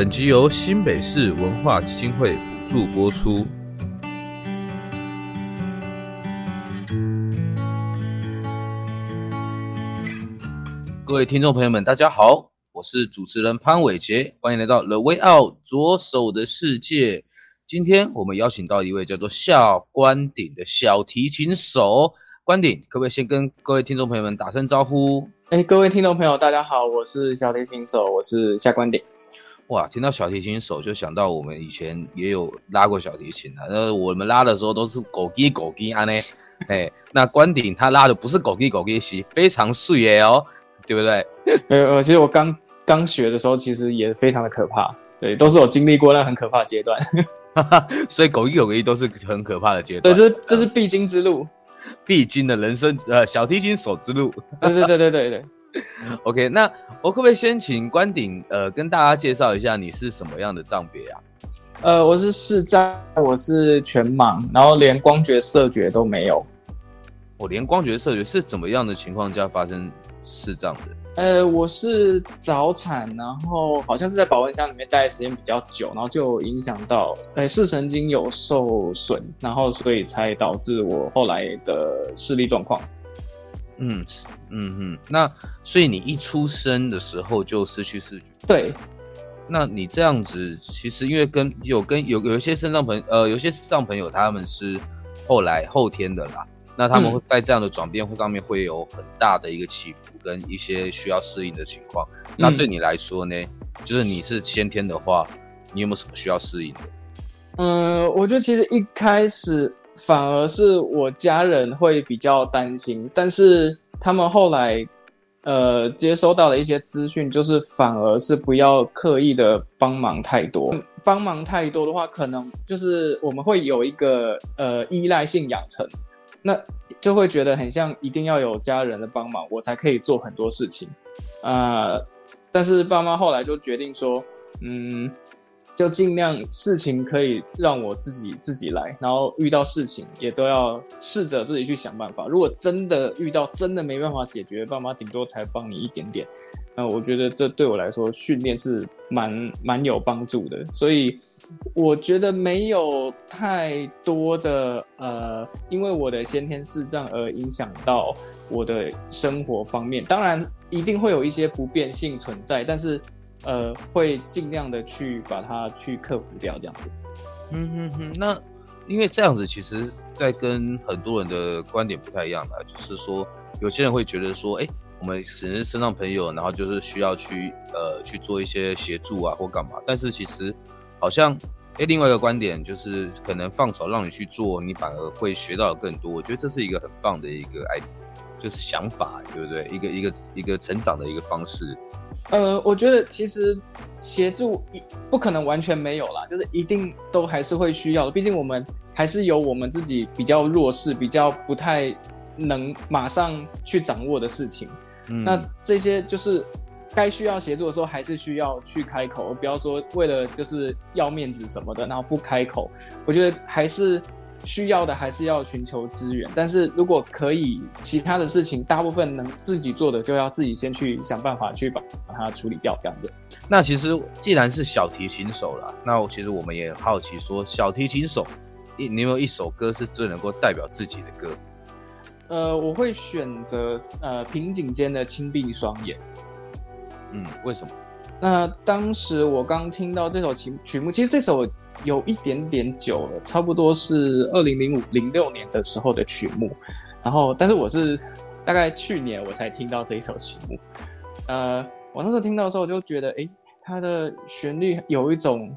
本集由新北市文化基金会补助播出。各位听众朋友们，大家好，我是主持人潘伟杰，欢迎来到 The Way Out 左手的世界。今天我们邀请到一位叫做夏关鼎的小提琴手，关鼎，可不可以先跟各位听众朋友们打声招呼？哎，各位听众朋友，大家好，我是小提琴手，我是夏关鼎。哇，听到小提琴手就想到我们以前也有拉过小提琴啊。那我们拉的时候都是狗鸡狗鸡啊呢，哎，那关顶他拉的不是狗鸡狗鸡是非常碎耶哦，对不对？呃，其实我刚刚学的时候，其实也非常的可怕，对，都是我经历过那很可怕的阶段。所以狗鸡狗鸡都是很可怕的阶段。对，这是这是必经之路，必经的人生呃小提琴手之路。对对对对对对。OK，那我可不可以先请关鼎呃跟大家介绍一下你是什么样的障别啊？呃，我是视障，我是全盲，然后连光觉色觉都没有。我连光觉色觉是怎么样的情况下发生视障的？呃，我是早产，然后好像是在保温箱里面待的时间比较久，然后就影响到呃视神经有受损，然后所以才导致我后来的视力状况。嗯嗯嗯，那所以你一出生的时候就失去视觉？对。那你这样子，其实因为跟有跟有有一些肾脏朋，呃，有些肾脏朋友他们是后来后天的啦，那他们会在这样的转变上面会有很大的一个起伏跟一些需要适应的情况。嗯。那对你来说呢，就是你是先天的话，你有没有什么需要适应的？嗯，我觉得其实一开始。反而是我家人会比较担心，但是他们后来，呃，接收到的一些资讯，就是反而是不要刻意的帮忙太多，帮忙太多的话，可能就是我们会有一个呃依赖性养成，那就会觉得很像一定要有家人的帮忙，我才可以做很多事情，呃，但是爸妈后来就决定说，嗯。就尽量事情可以让我自己自己来，然后遇到事情也都要试着自己去想办法。如果真的遇到真的没办法解决，爸妈顶多才帮你一点点。那我觉得这对我来说训练是蛮蛮有帮助的。所以我觉得没有太多的呃，因为我的先天视障而影响到我的生活方面。当然一定会有一些不便性存在，但是。呃，会尽量的去把它去克服掉，这样子。嗯哼哼，那因为这样子，其实，在跟很多人的观点不太一样的，就是说，有些人会觉得说，哎，我们身身上朋友，然后就是需要去呃去做一些协助啊，或干嘛。但是其实，好像，哎，另外一个观点就是，可能放手让你去做，你反而会学到更多。我觉得这是一个很棒的一个爱，就是想法，对不对？一个一个一个成长的一个方式。呃，我觉得其实协助一不可能完全没有啦，就是一定都还是会需要的。毕竟我们还是有我们自己比较弱势、比较不太能马上去掌握的事情。嗯，那这些就是该需要协助的时候，还是需要去开口，不要说为了就是要面子什么的，然后不开口。我觉得还是。需要的还是要寻求资源，但是如果可以，其他的事情大部分能自己做的，就要自己先去想办法去把把它处理掉，这样子。那其实既然是小提琴手了，那我其实我们也很好奇说，小提琴手，你你有没有一首歌是最能够代表自己的歌？呃，我会选择呃平井间的《轻闭双眼》。嗯，为什么？那当时我刚听到这首曲曲目，其实这首。有一点点久了，差不多是二零零五零六年的时候的曲目，然后，但是我是大概去年我才听到这一首曲目，呃，我那时候听到的时候，我就觉得，诶，它的旋律有一种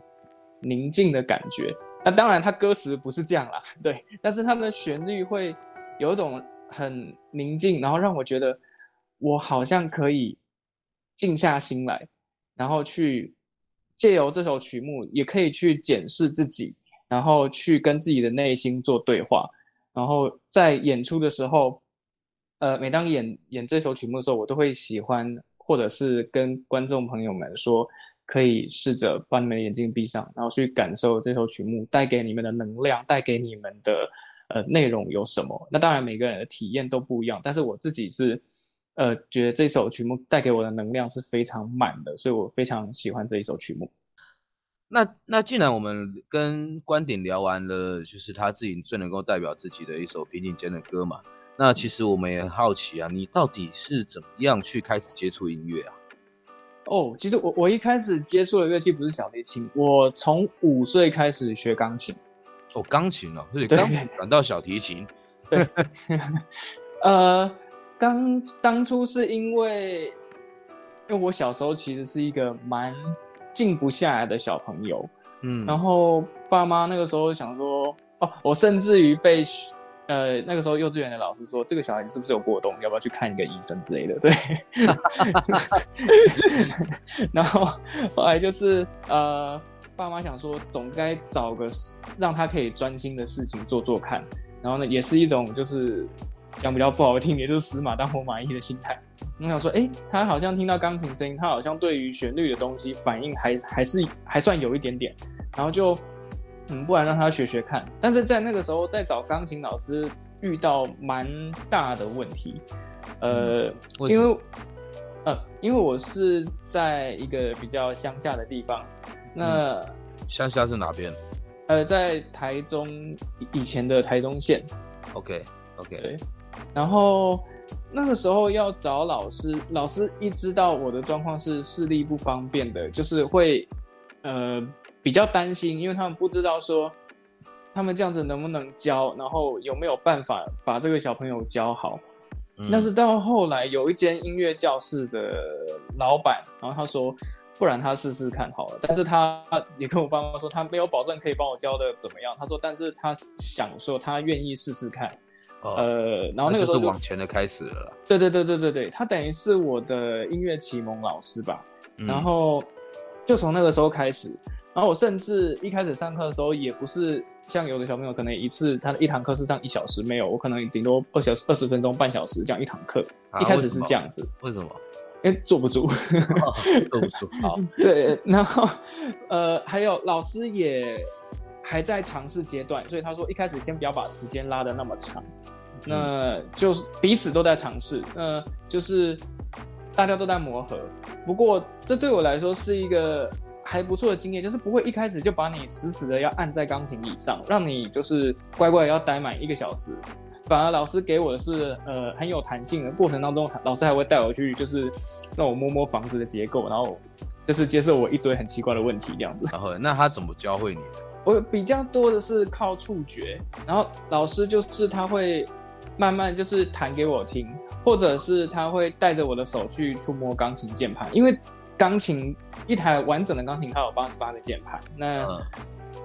宁静的感觉，那当然，它歌词不是这样啦，对，但是它的旋律会有一种很宁静，然后让我觉得我好像可以静下心来，然后去借由这首曲目，也可以去检视自己，然后去跟自己的内心做对话，然后在演出的时候，呃，每当演演这首曲目的时候，我都会喜欢，或者是跟观众朋友们说。可以试着把你们的眼睛闭上，然后去感受这首曲目带给你们的能量，带给你们的呃内容有什么？那当然每个人的体验都不一样，但是我自己是呃觉得这首曲目带给我的能量是非常满的，所以我非常喜欢这一首曲目。那那既然我们跟观点聊完了，就是他自己最能够代表自己的一首平顶尖的歌嘛，那其实我们也很好奇啊，你到底是怎么样去开始接触音乐啊？哦，其实我我一开始接触的乐器不是小提琴，我从五岁开始学钢琴。哦，钢琴哦，所以钢琴转到小提琴。对，呃，刚当初是因为，因为我小时候其实是一个蛮静不下来的小朋友，嗯，然后爸妈那个时候想说，哦，我甚至于被。呃，那个时候幼稚园的老师说，这个小孩是不是有过动？要不要去看一个医生之类的？对。然后后来就是呃，爸妈想说，总该找个让他可以专心的事情做做看。然后呢，也是一种就是讲比较不好听，也就是死马当活马医的心态。我想说，哎，他好像听到钢琴声音，他好像对于旋律的东西反应还还是还算有一点点。然后就。嗯，不然让他学学看。但是在那个时候，在找钢琴老师遇到蛮大的问题，呃，为因为呃，因为我是在一个比较乡下的地方。那乡下是哪边？呃，在台中以前的台中县。OK OK。对。然后那个时候要找老师，老师一知道我的状况是视力不方便的，就是会呃。比较担心，因为他们不知道说他们这样子能不能教，然后有没有办法把这个小朋友教好。嗯、但是到后来有一间音乐教室的老板，然后他说，不然他试试看好了。但是他也跟我爸妈说，他没有保证可以帮我教的怎么样。他说，但是他想说他愿意试试看。哦、呃，然后那个时候就就是往前的开始了。对对对对对对，他等于是我的音乐启蒙老师吧。嗯、然后就从那个时候开始。然后我甚至一开始上课的时候，也不是像有的小朋友可能一次他的一堂课是上一小时，没有，我可能顶多二小时、二十分钟、半小时这样一堂课。啊、一开始是这样子。为什么？因为坐不住。哦、坐不住。好。对，然后呃，还有老师也还在尝试阶段，所以他说一开始先不要把时间拉的那么长，嗯、那就是彼此都在尝试，那就是大家都在磨合。不过这对我来说是一个。还不错的经验，就是不会一开始就把你死死的要按在钢琴椅上，让你就是乖乖要待满一个小时。反而老师给我的是呃很有弹性的过程当中，老师还会带我去就是让我摸摸房子的结构，然后就是接受我一堆很奇怪的问题这样子。然后那他怎么教会你的？我比较多的是靠触觉，然后老师就是他会慢慢就是弹给我听，或者是他会带着我的手去触摸钢琴键盘，因为。钢琴一台完整的钢琴，它有八十八个键盘。那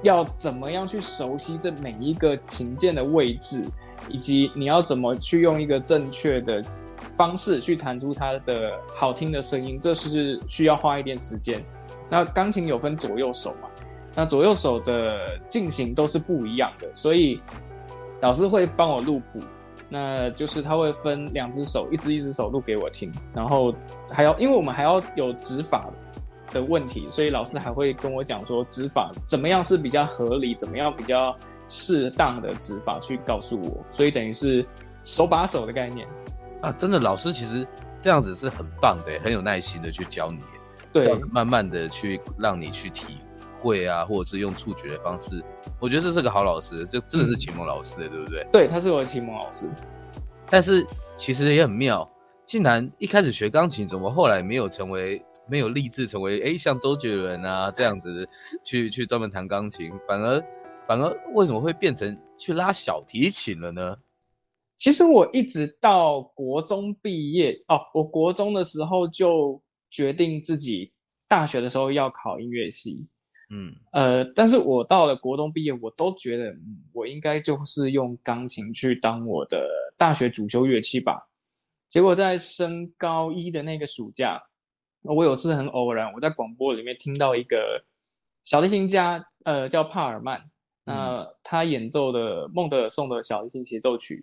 要怎么样去熟悉这每一个琴键的位置，以及你要怎么去用一个正确的方式去弹出它的好听的声音，这是需要花一点时间。那钢琴有分左右手嘛？那左右手的进行都是不一样的，所以老师会帮我录谱。那就是他会分两只手，一只一只手录给我听，然后还要，因为我们还要有指法的问题，所以老师还会跟我讲说指法怎么样是比较合理，怎么样比较适当的指法去告诉我，所以等于是手把手的概念。啊，真的老师其实这样子是很棒的，很有耐心的去教你，对，慢慢的去让你去体会啊，或者是用触觉的方式，我觉得这是个好老师，这真的是启蒙老师的，嗯、对不对？对，他是我的启蒙老师。但是其实也很妙，竟然一开始学钢琴，怎么后来没有成为，没有立志成为，哎，像周杰伦啊这样子去去专门弹钢琴，反而反而为什么会变成去拉小提琴了呢？其实我一直到国中毕业哦，我国中的时候就决定自己大学的时候要考音乐系。嗯，呃，但是我到了国中毕业，我都觉得，嗯，我应该就是用钢琴去当我的大学主修乐器吧。结果在升高一的那个暑假，我有次很偶然，我在广播里面听到一个小提琴家，呃，叫帕尔曼，那、呃、他演奏的孟德尔颂的小提琴协奏曲。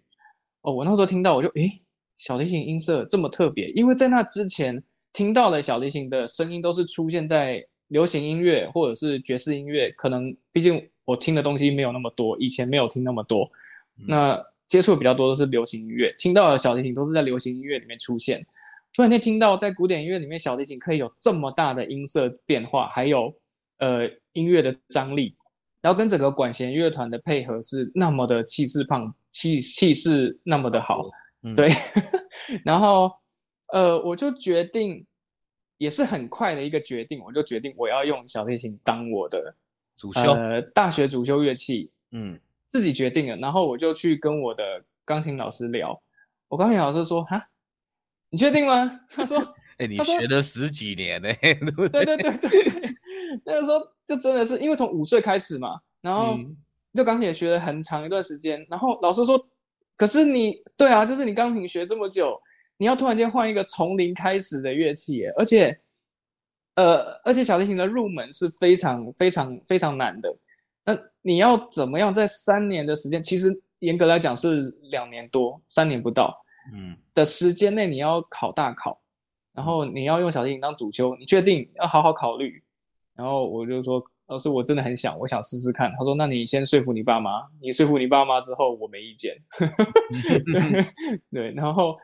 哦，我那时候听到，我就，诶，小提琴音色这么特别，因为在那之前听到的小提琴的声音都是出现在流行音乐或者是爵士音乐，可能毕竟我听的东西没有那么多，以前没有听那么多，嗯、那接触比较多都是流行音乐，听到的小提琴都是在流行音乐里面出现。突然间听到在古典音乐里面，小提琴可以有这么大的音色变化，还有呃音乐的张力，然后跟整个管弦乐团的配合是那么的气势磅。气气势那么的好，嗯、对，然后呃，我就决定，也是很快的一个决定，我就决定我要用小提琴当我的主修，呃，大学主修乐器，嗯，自己决定了，然后我就去跟我的钢琴老师聊，我钢琴老师说，哈，你确定吗？他说，哎、欸，你学了十几年呢，对对对对对，那个时候就真的是因为从五岁开始嘛，然后。嗯就钢琴也学了很长一段时间，然后老师说：“可是你对啊，就是你钢琴学这么久，你要突然间换一个从零开始的乐器耶，而且，呃，而且小提琴的入门是非常非常非常难的。那你要怎么样在三年的时间，其实严格来讲是两年多，三年不到，嗯，的时间内你要考大考，然后你要用小提琴当主修，你确定要好好考虑？然后我就说。”老师，我真的很想，我想试试看。他说：“那你先说服你爸妈，你说服你爸妈之后，我没意见。” 对，然后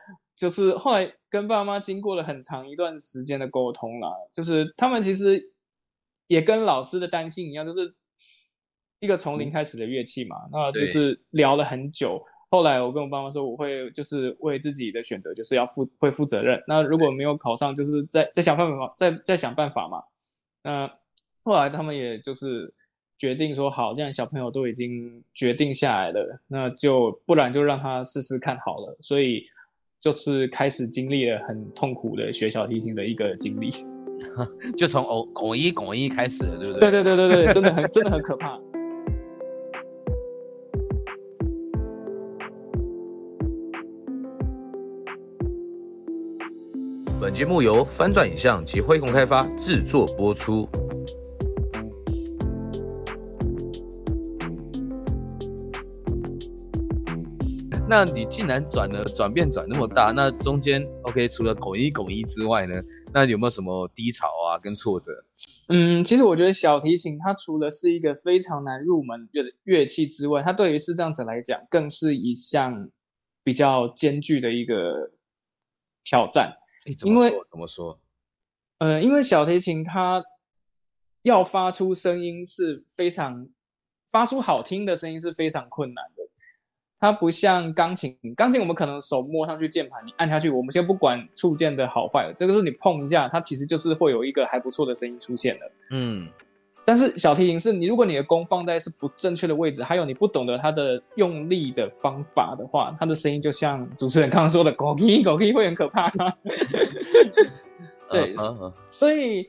就是后来跟爸妈经过了很长一段时间的沟通啦，就是他们其实也跟老师的担心一样，就是一个从零开始的乐器嘛，嗯、那就是聊了很久。后来我跟我爸妈说，我会就是为自己的选择就是要负会负责任。那如果没有考上，就是再再想办法，再再想办法嘛。那。后来他们也就是决定说好，这样小朋友都已经决定下来了，那就不然就让他试试看好了。所以就是开始经历了很痛苦的学小提琴的一个经历，就从偶拱一拱一开始了，对不对？对对对对对，真的很真的很可怕。本节目由翻转影像及辉洪开发制作播出。那你既然转了转变转那么大，那中间 OK 除了拱一拱一之外呢，那有没有什么低潮啊跟挫折？嗯，其实我觉得小提琴它除了是一个非常难入门乐乐器之外，它对于视障者来讲更是一项比较艰巨的一个挑战。因为怎么说？呃，因为小提琴它要发出声音是非常发出好听的声音是非常困难的。它不像钢琴，钢琴我们可能手摸上去键盘，你按下去，我们先不管触键的好坏，这个是你碰一下，它其实就是会有一个还不错的声音出现的。嗯，但是小提琴是你，如果你的弓放在是不正确的位置，还有你不懂得它的用力的方法的话，它的声音就像主持人刚刚说的，狗屁狗屁会很可怕。对，所以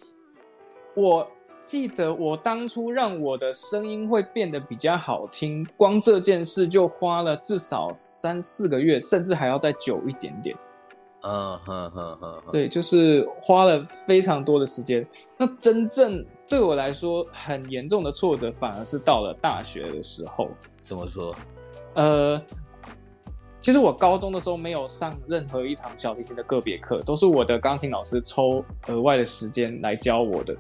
我。记得我当初让我的声音会变得比较好听，光这件事就花了至少三四个月，甚至还要再久一点点。嗯哼哼哼，对，就是花了非常多的时间。那真正对我来说很严重的挫折，反而是到了大学的时候。怎么说？呃，其实我高中的时候没有上任何一堂小提琴的个别课，都是我的钢琴老师抽额外的时间来教我的。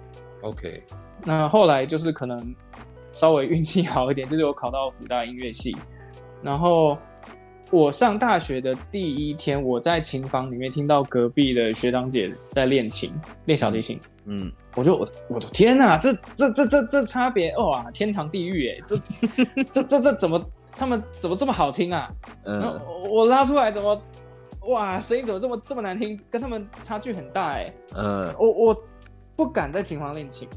OK，那后来就是可能稍微运气好一点，就是我考到辅大音乐系。然后我上大学的第一天，我在琴房里面听到隔壁的学长姐在练琴，练小提琴。嗯，我就我我的天哪，这这这这这差别哇，天堂地狱哎，这这这这怎么他们怎么这么好听啊？嗯，我拉出来怎么哇，声音怎么这么这么难听，跟他们差距很大哎。嗯，我我。不敢在琴房练琴，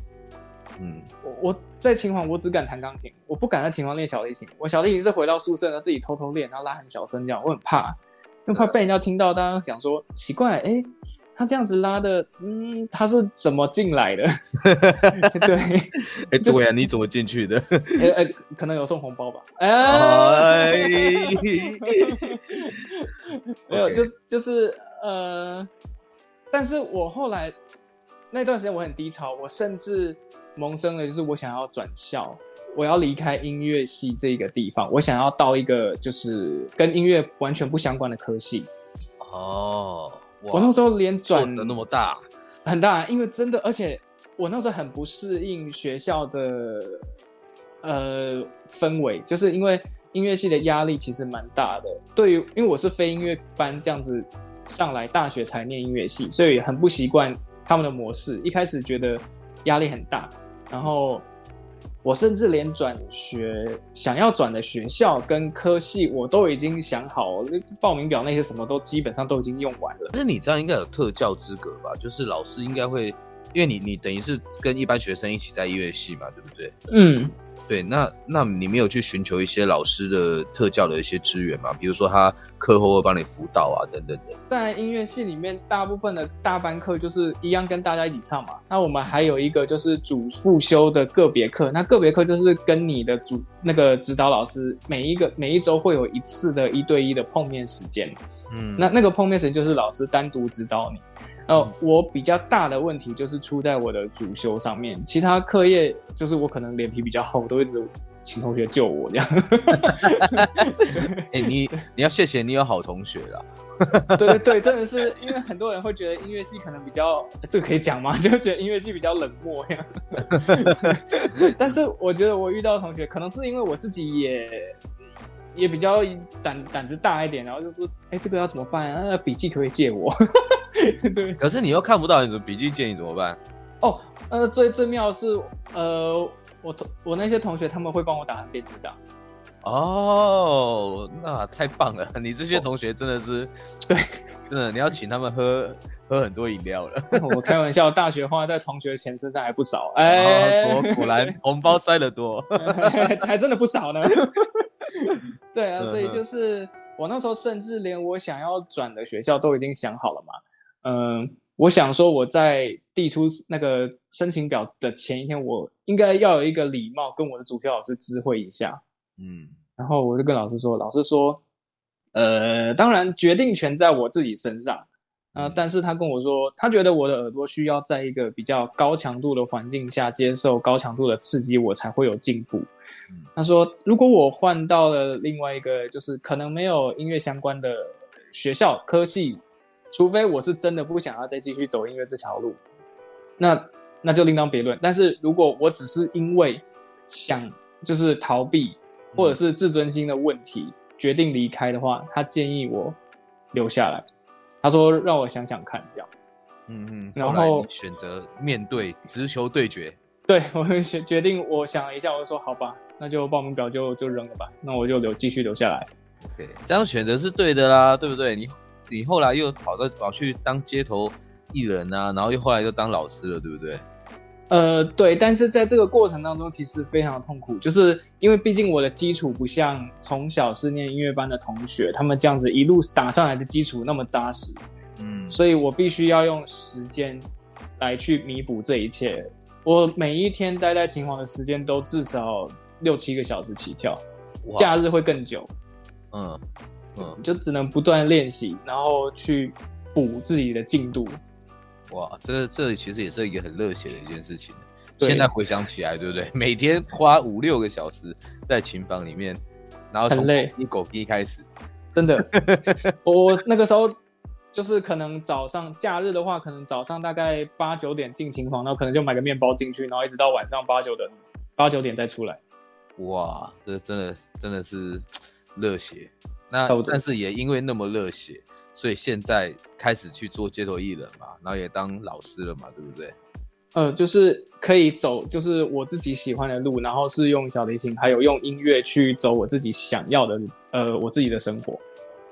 嗯，我我在琴房我只敢弹钢琴，我不敢在琴房练小提琴。我小提琴是回到宿舍呢自己偷偷练，然后拉很小声这样，我很怕，因为怕被人家听到，大家讲说奇怪，哎，他这样子拉的，嗯，他是怎么进来的？对，哎、欸，对呀、啊，你怎么进去的？哎哎、可能有送红包吧？哎、欸，没有，就就是呃，但是我后来那段时间我很低潮，我甚至萌生了，就是我想要转校。我要离开音乐系这个地方，我想要到一个就是跟音乐完全不相关的科系。哦，我那时候连转的那么大，很大，因为真的，而且我那时候很不适应学校的呃氛围，就是因为音乐系的压力其实蛮大的。对于，因为我是非音乐班这样子上来，大学才念音乐系，所以很不习惯他们的模式。一开始觉得压力很大，然后。我甚至连转学想要转的学校跟科系，我都已经想好，报名表那些什么都基本上都已经用完了。那你这样应该有特教资格吧？就是老师应该会，因为你你等于是跟一般学生一起在音乐系嘛，对不对？嗯。对，那那你没有去寻求一些老师的特教的一些资源吗？比如说他课后会帮你辅导啊，等等的。在音乐系里面，大部分的大班课就是一样跟大家一起上嘛。那我们还有一个就是主副修的个别课，那个别课就是跟你的主那个指导老师每一个每一周会有一次的一对一的碰面时间。嗯，那那个碰面时间就是老师单独指导你。呃，我比较大的问题就是出在我的主修上面，其他课业就是我可能脸皮比较厚，都一直请同学救我这样。哎、欸，你你要谢谢你有好同学啦。对对对，真的是因为很多人会觉得音乐系可能比较，这个可以讲吗？就觉得音乐系比较冷漠呀。但是我觉得我遇到的同学，可能是因为我自己也。也比较胆胆子大一点，然后就说：“哎、欸，这个要怎么办啊？那笔记可不可以借我？” 对。可是你又看不到，你的笔记借你怎么办？哦，呃，最最妙的是，呃，我同我那些同学他们会帮我打成电子档。哦，那太棒了！你这些同学真的是，哦、对，真的你要请他们喝喝很多饮料了。我开玩笑，大学花在同学钱身上还不少。哎，果果然红包塞得多，还真的不少呢。对啊，所以就是我那时候甚至连我想要转的学校都已经想好了嘛。嗯，我想说我在递出那个申请表的前一天，我应该要有一个礼貌跟我的主修老师知会一下。嗯，然后我就跟老师说，老师说，呃，当然决定权在我自己身上。呃，但是他跟我说，他觉得我的耳朵需要在一个比较高强度的环境下接受高强度的刺激，我才会有进步。他说：“如果我换到了另外一个，就是可能没有音乐相关的学校科系，除非我是真的不想要再继续走音乐这条路，那那就另当别论。但是如果我只是因为想就是逃避或者是自尊心的问题决定离开的话，他建议我留下来。他说让我想想看，这样。嗯嗯，然后选择面对直球对决。对，我决决定，我想了一下，我就说好吧。”那就报名表就就扔了吧，那我就留继续留下来。对，这样选择是对的啦，对不对？你你后来又跑到跑去当街头艺人啊，然后又后来又当老师了，对不对？呃，对，但是在这个过程当中，其实非常的痛苦，就是因为毕竟我的基础不像从小是念音乐班的同学，他们这样子一路打上来的基础那么扎实，嗯，所以我必须要用时间来去弥补这一切。我每一天待在琴房的时间都至少。六七个小时起跳，假日会更久。嗯嗯，就只能不断练习，然后去补自己的进度。哇，这这其实也是一个很热血的一件事情。现在回想起来，对不对？每天花五六个小时在琴房里面，然后从很累，一狗逼开始，真的。我那个时候就是可能早上假日的话，可能早上大概八九点进琴房，然后可能就买个面包进去，然后一直到晚上八九点八九点再出来。哇，这真的真的是热血。那但是也因为那么热血，所以现在开始去做街头艺人嘛，然后也当老师了嘛，对不对？嗯，就是可以走，就是我自己喜欢的路，然后是用小提琴，还有用音乐去走我自己想要的，呃，我自己的生活。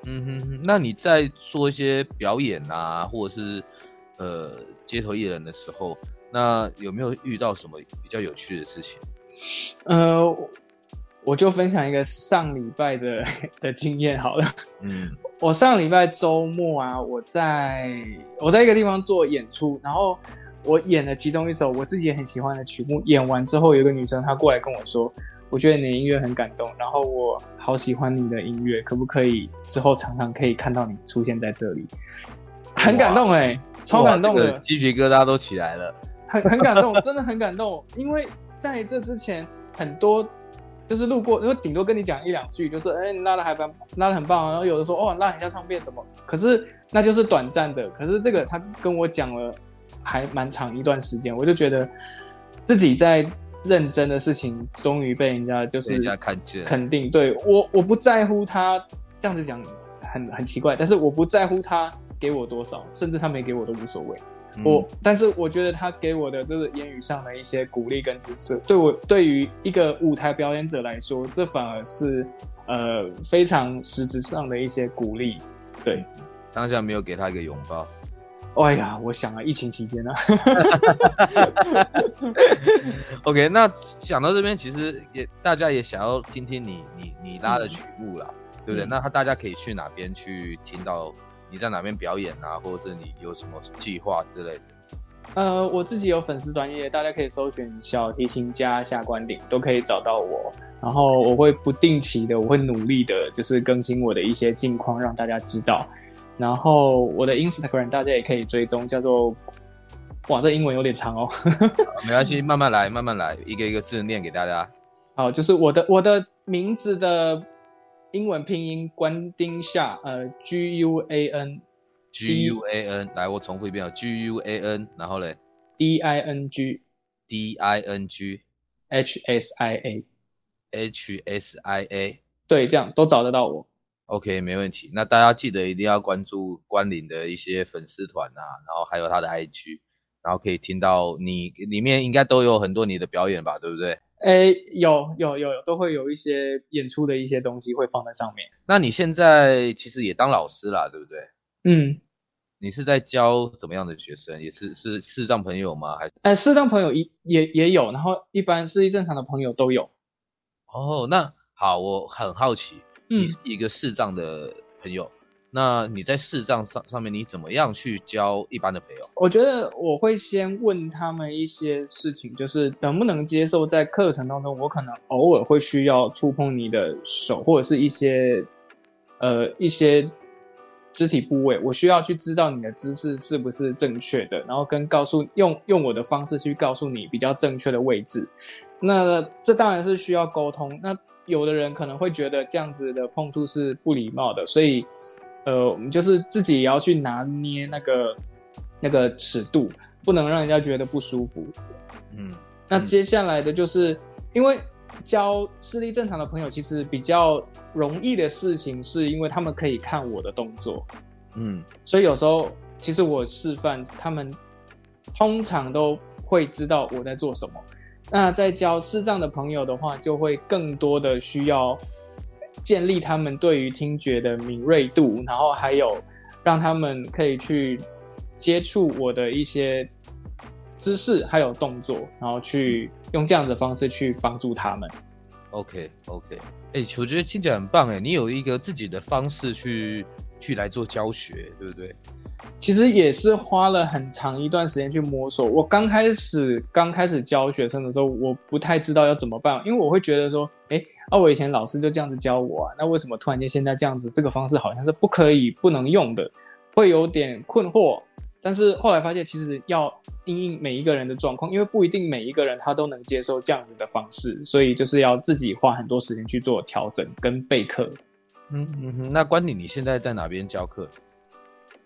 嗯哼哼，那你在做一些表演啊，或者是呃街头艺人的时候，那有没有遇到什么比较有趣的事情？呃，我就分享一个上礼拜的 的经验好了。嗯，我上礼拜周末啊，我在我在一个地方做演出，然后我演了其中一首我自己也很喜欢的曲目。演完之后，有一个女生她过来跟我说：“我觉得你的音乐很感动，然后我好喜欢你的音乐，可不可以之后常常可以看到你出现在这里？”很感动哎、欸，超感动的，鸡皮疙瘩都起来了，很很感动，真的很感动，因为在这之前很多。就是路过，因为顶多跟你讲一两句，就是哎、欸，你拉的还蛮，拉的很棒。然后有的说哦，拉很像唱片什么，可是那就是短暂的。可是这个他跟我讲了还蛮长一段时间，我就觉得自己在认真的事情，终于被人家就是看见肯定。对我，我不在乎他这样子讲很很奇怪，但是我不在乎他给我多少，甚至他没给我都无所谓。我，但是我觉得他给我的这个言语上的一些鼓励跟支持，对我对于一个舞台表演者来说，这反而是呃非常实质上的一些鼓励。对，当下没有给他一个拥抱。哎呀，我想啊，疫情期间呢。OK，那讲到这边，其实也大家也想要听听你你你拉的曲目啦，嗯、对不对？嗯、那他大家可以去哪边去听到？你在哪边表演啊，或者是你有什么计划之类的？呃，我自己有粉丝专业，大家可以搜寻小提琴家下关鼎，都可以找到我。然后我会不定期的，我会努力的，就是更新我的一些近况，让大家知道。然后我的 Instagram 大家也可以追踪，叫做……哇，这英文有点长哦。没关系，慢慢来，慢慢来，一个一个字念给大家。好，就是我的我的名字的。英文拼音关丁夏，呃，G U A N，G U A N，来，我重复一遍啊，G U A N，然后嘞，D I N G，D I N G，H S I A，H S I A，对，这样都找得到我。OK，没问题。那大家记得一定要关注关岭的一些粉丝团啊，然后还有他的 IG，然后可以听到你里面应该都有很多你的表演吧，对不对？哎，有有有有，都会有一些演出的一些东西会放在上面。那你现在其实也当老师啦，对不对？嗯，你是在教怎么样的学生？也是是视障朋友吗？还是？哎，视障朋友也也也有，然后一般视力正常的朋友都有。哦，那好，我很好奇，你是一个视障的朋友。那你在视障上上面，你怎么样去教一般的朋友？我觉得我会先问他们一些事情，就是能不能接受在课程当中，我可能偶尔会需要触碰你的手，或者是一些呃一些肢体部位，我需要去知道你的姿势是不是正确的，然后跟告诉用用我的方式去告诉你比较正确的位置。那这当然是需要沟通。那有的人可能会觉得这样子的碰触是不礼貌的，所以。呃，我们就是自己也要去拿捏那个那个尺度，不能让人家觉得不舒服。嗯，那接下来的就是，因为教视力正常的朋友，其实比较容易的事情，是因为他们可以看我的动作。嗯，所以有时候其实我示范，他们通常都会知道我在做什么。那在教视障的朋友的话，就会更多的需要。建立他们对于听觉的敏锐度，然后还有让他们可以去接触我的一些姿势还有动作，然后去用这样的方式去帮助他们。OK OK，哎、欸，我觉得听起来很棒哎，你有一个自己的方式去去来做教学，对不对？其实也是花了很长一段时间去摸索。我刚开始刚开始教学生的时候，我不太知道要怎么办，因为我会觉得说，哎。啊，我以前老师就这样子教我啊，那为什么突然间现在这样子，这个方式好像是不可以、不能用的，会有点困惑。但是后来发现，其实要因应每一个人的状况，因为不一定每一个人他都能接受这样子的方式，所以就是要自己花很多时间去做调整跟备课。嗯嗯哼，那关你你现在在哪边教课？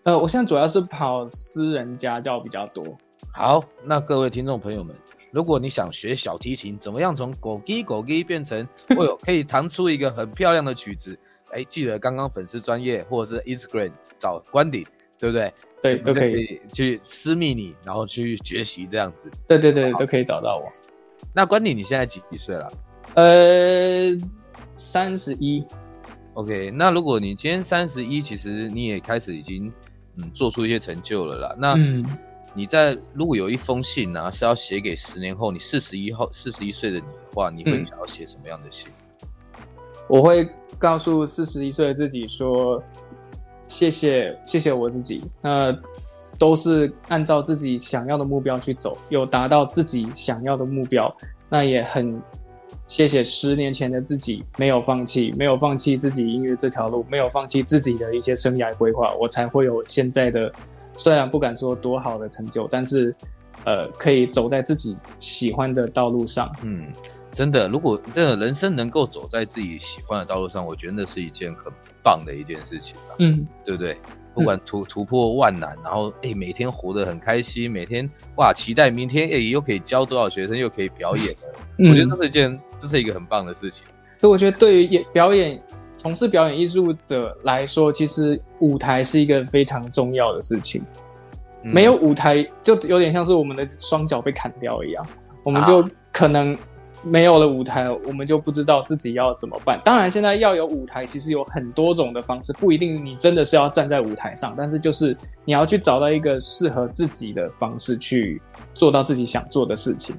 呃，我现在主要是跑私人家教比较多。好，那各位听众朋友们。如果你想学小提琴，怎么样从狗鸡狗鸡变成会有可以弹出一个很漂亮的曲子？哎，记得刚刚粉丝专业或者是 Instagram 找关鼎，对不对？对，都可以去私密你，然后去学习这样子。对对对，都可以找到我。那关鼎你现在几几岁了？呃，三十一。OK，那如果你今天三十一，其实你也开始已经嗯做出一些成就了啦。那嗯。你在如果有一封信呢、啊，是要写给十年后你四十一后四十一岁的你的话，你会想要写什么样的信？我会告诉四十一岁的自己说，谢谢谢谢我自己，那都是按照自己想要的目标去走，有达到自己想要的目标，那也很谢谢十年前的自己没有放弃，没有放弃自己音乐这条路，没有放弃自己的一些生涯规划，我才会有现在的，虽然不敢说多好的成就，但是呃，可以走在自己喜欢的道路上，嗯。真的，如果这个人生能够走在自己喜欢的道路上，我觉得那是一件很棒的一件事情吧。嗯，对不对？不管突突破万难，然后哎，每天活得很开心，每天哇，期待明天哎，又可以教多少学生，又可以表演了。嗯，我觉得这是一件，这是一个很棒的事情。所以我觉得，对于演表演、从事表演艺术者来说，其实舞台是一个非常重要的事情。嗯，没有舞台，就有点像是我们的双脚被砍掉一样，我们就可能。没有了舞台，我们就不知道自己要怎么办。当然，现在要有舞台，其实有很多种的方式，不一定你真的是要站在舞台上，但是就是你要去找到一个适合自己的方式，去做到自己想做的事情。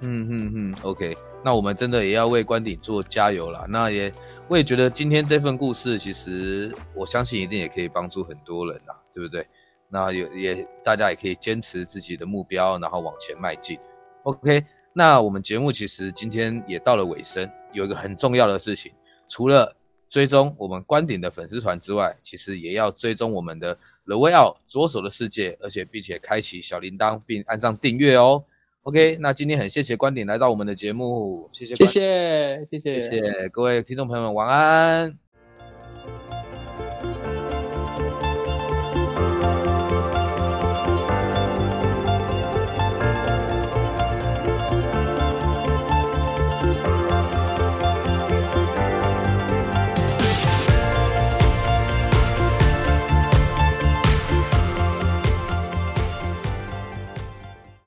嗯嗯嗯，OK，那我们真的也要为关顶做加油啦。那也，我也觉得今天这份故事，其实我相信一定也可以帮助很多人啦，对不对？那也也大家也可以坚持自己的目标，然后往前迈进。OK。那我们节目其实今天也到了尾声，有一个很重要的事情，除了追踪我们关顶的粉丝团之外，其实也要追踪我们的 The Way Out 左手的世界，而且并且开启小铃铛并按上订阅哦。OK，那今天很谢谢关顶来到我们的节目，谢谢，谢谢，谢谢，谢谢各位听众朋友们，晚安。